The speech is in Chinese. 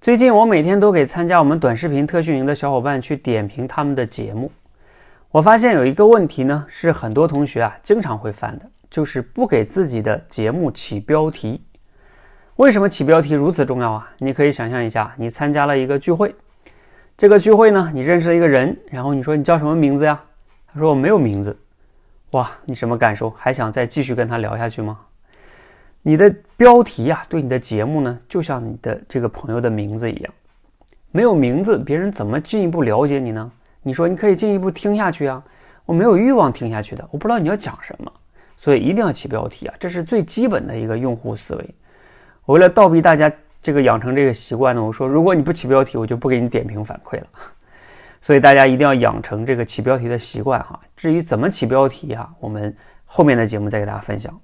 最近我每天都给参加我们短视频特训营的小伙伴去点评他们的节目，我发现有一个问题呢，是很多同学啊经常会犯的，就是不给自己的节目起标题。为什么起标题如此重要啊？你可以想象一下，你参加了一个聚会，这个聚会呢，你认识了一个人，然后你说你叫什么名字呀？他说我没有名字。哇，你什么感受？还想再继续跟他聊下去吗？你的标题呀，对你的节目呢，就像你的这个朋友的名字一样，没有名字，别人怎么进一步了解你呢？你说你可以进一步听下去啊，我没有欲望听下去的，我不知道你要讲什么，所以一定要起标题啊，这是最基本的一个用户思维。我为了倒逼大家这个养成这个习惯呢，我说如果你不起标题，我就不给你点评反馈了。所以大家一定要养成这个起标题的习惯哈。至于怎么起标题啊，我们后面的节目再给大家分享。